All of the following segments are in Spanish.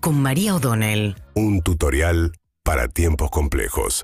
Con María O'Donnell. Un tutorial para tiempos complejos.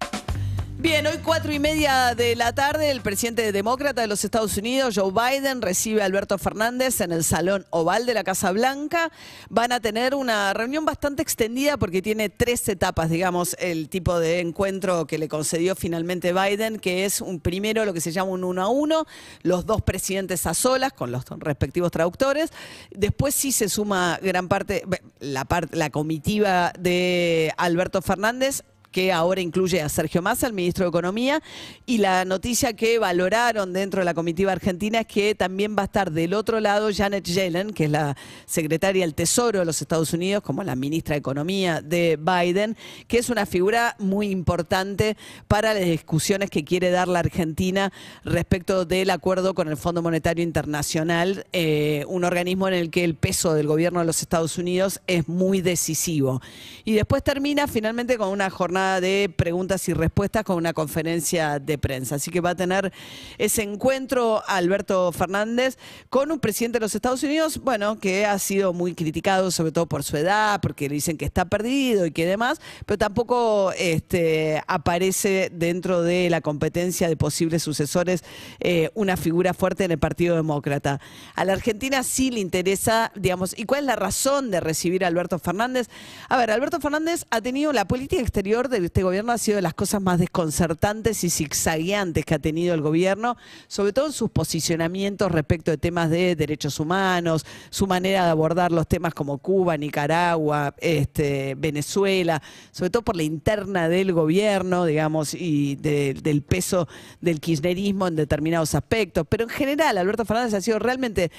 Bien, hoy cuatro y media de la tarde, el presidente demócrata de los Estados Unidos, Joe Biden, recibe a Alberto Fernández en el Salón Oval de la Casa Blanca. Van a tener una reunión bastante extendida porque tiene tres etapas, digamos, el tipo de encuentro que le concedió finalmente Biden, que es un primero lo que se llama un uno a uno, los dos presidentes a solas con los respectivos traductores. Después sí se suma gran parte, la, la comitiva de Alberto Fernández que ahora incluye a Sergio Massa, el ministro de Economía, y la noticia que valoraron dentro de la comitiva argentina es que también va a estar del otro lado Janet Yellen, que es la secretaria del Tesoro de los Estados Unidos, como la ministra de Economía de Biden, que es una figura muy importante para las discusiones que quiere dar la Argentina respecto del acuerdo con el Fondo Monetario Internacional, eh, un organismo en el que el peso del gobierno de los Estados Unidos es muy decisivo. Y después termina finalmente con una jornada de preguntas y respuestas con una conferencia de prensa. Así que va a tener ese encuentro Alberto Fernández con un presidente de los Estados Unidos, bueno, que ha sido muy criticado, sobre todo por su edad, porque le dicen que está perdido y que demás, pero tampoco este, aparece dentro de la competencia de posibles sucesores eh, una figura fuerte en el Partido Demócrata. A la Argentina sí le interesa, digamos, ¿y cuál es la razón de recibir a Alberto Fernández? A ver, Alberto Fernández ha tenido la política exterior de este gobierno ha sido de las cosas más desconcertantes y zigzagueantes que ha tenido el gobierno, sobre todo en sus posicionamientos respecto de temas de derechos humanos, su manera de abordar los temas como Cuba, Nicaragua, este, Venezuela, sobre todo por la interna del gobierno, digamos, y del peso del kirchnerismo en determinados aspectos. Pero en general, Alberto Fernández ha sido realmente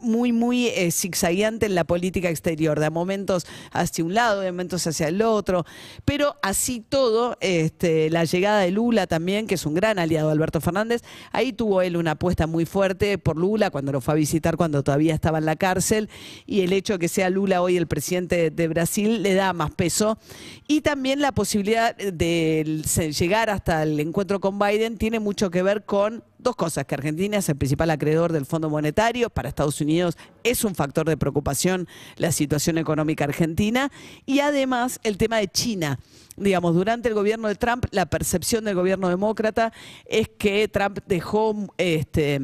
muy, muy eh, zigzagueante en la política exterior, de momentos hacia un lado, de momentos hacia el otro, pero así todo, este, la llegada de Lula también, que es un gran aliado de Alberto Fernández, ahí tuvo él una apuesta muy fuerte por Lula cuando lo fue a visitar cuando todavía estaba en la cárcel, y el hecho de que sea Lula hoy el presidente de Brasil le da más peso, y también la posibilidad de llegar hasta el encuentro con Biden tiene mucho que ver con dos cosas, que Argentina es el principal acreedor del Fondo Monetario, para Estados Unidos es un factor de preocupación la situación económica argentina, y además el tema de China. Digamos, durante el gobierno de Trump, la percepción del gobierno demócrata es que Trump dejó este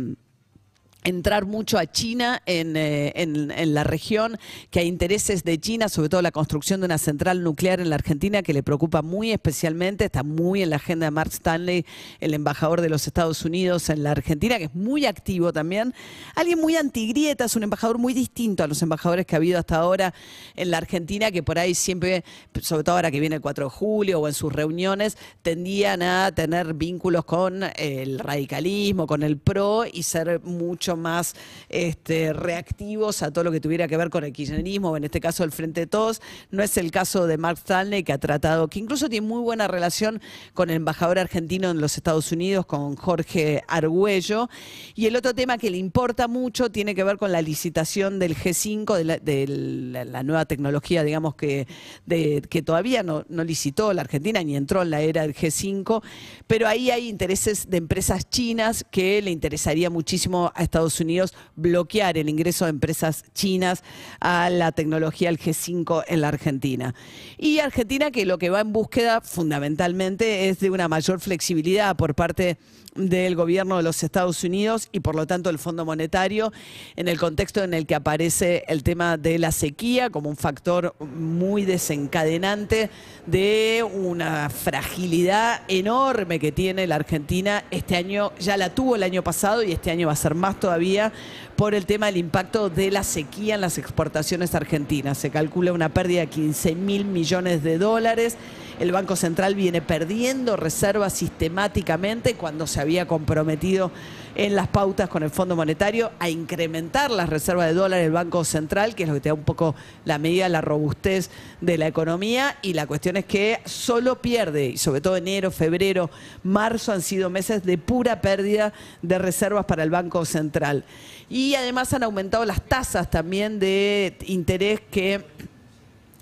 entrar mucho a China eh, en, la región, que hay intereses de China, sobre todo la construcción de una central nuclear en la Argentina, que le preocupa muy especialmente, está muy en la agenda de Mark Stanley, el embajador de los Estados Unidos en la Argentina, que es muy activo también. Alguien muy antigrieta, es un embajador muy distinto a los embajadores que ha habido hasta ahora en la Argentina, que por ahí siempre, sobre todo ahora que viene el 4 de julio o en sus reuniones, tendían a tener vínculos con el radicalismo, con el PRO y ser mucho más este, reactivos a todo lo que tuviera que ver con el kirchnerismo, en este caso el Frente de Todos. No es el caso de Mark Stanley, que ha tratado, que incluso tiene muy buena relación con el embajador argentino en los Estados Unidos, con Jorge Argüello. Y el otro tema que le importa mucho tiene que ver con la licitación del G5, de la, nueva tecnología, digamos, que, que todavía no, licitó la Argentina ni entró en la era del G5, pero ahí hay intereses de empresas chinas que le interesaría muchísimo a Estados Unidos bloquear el ingreso de empresas chinas a la tecnología del G5 en la Argentina. Y Argentina que lo que va en búsqueda fundamentalmente es de una mayor flexibilidad por parte del gobierno de los Estados Unidos y por lo tanto el Fondo Monetario en el contexto en el que aparece el tema de la sequía como un factor muy desencadenante de una fragilidad enorme que tiene la Argentina. Este año ya la tuvo el año pasado y este año va a ser más todavía por el tema del impacto de la sequía en las exportaciones argentinas. Se calcula una pérdida de 15 mil millones de dólares. El Banco Central viene perdiendo reservas sistemáticamente cuando se había comprometido en las pautas con el Fondo Monetario a incrementar las reservas de dólares del Banco Central, que es lo que te da un poco la medida la robustez de la economía. Y la cuestión es que solo pierde, y sobre todo enero, febrero, marzo han sido meses de pura pérdida de reservas para el Banco Central. Y además han aumentado las tasas también de interés que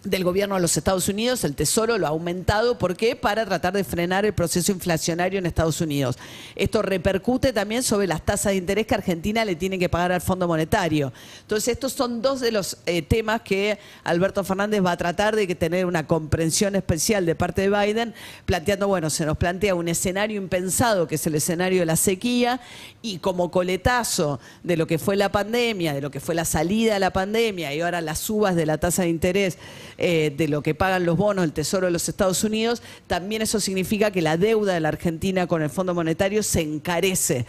del gobierno de los Estados Unidos, el Tesoro lo ha aumentado. ¿Por qué? Para tratar de frenar el proceso inflacionario en Estados Unidos. Esto repercute también sobre las tasas de interés que Argentina le tiene que pagar al Fondo Monetario. Entonces, estos son dos de los eh, temas que Alberto Fernández va a tratar de tener una comprensión especial de parte de Biden, planteando, bueno, se nos plantea un escenario impensado, que es el escenario de la sequía, y como coletazo de lo que fue la pandemia, de lo que fue la salida de la pandemia y ahora las subas de la tasa de interés eh, de lo que pagan los bonos del Tesoro de los Estados Unidos, también eso significa que la deuda de la Argentina con el Fondo Monetario se encarece.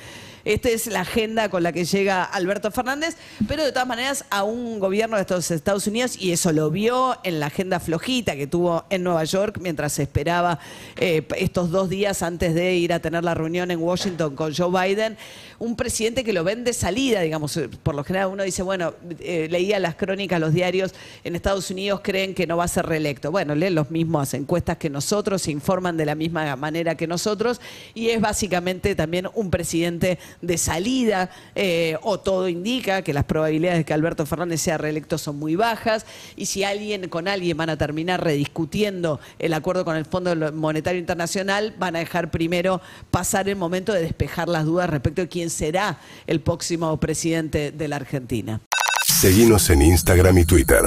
Esta es la agenda con la que llega Alberto Fernández, pero de todas maneras a un gobierno de Estados, Unidos, y eso lo vio en la agenda flojita que tuvo en Nueva York mientras esperaba eh, estos dos días antes de ir a tener la reunión en Washington con Joe Biden, un presidente que lo ven de salida, digamos, por lo general uno dice, bueno, eh, leía las crónicas, los diarios en Estados Unidos creen que no va a ser reelecto. Bueno, leen los mismos encuestas que nosotros, se informan de la misma manera que nosotros, y es básicamente también un presidente de salida, eh, o todo indica que las probabilidades de que Alberto Fernández sea reelecto son muy bajas, y si alguien con alguien van a terminar rediscutiendo el acuerdo con el Fondo Monetario Internacional, van a dejar primero pasar el momento de despejar las dudas respecto de quién será el próximo presidente de la Argentina. Seguimos en Instagram y Twitter.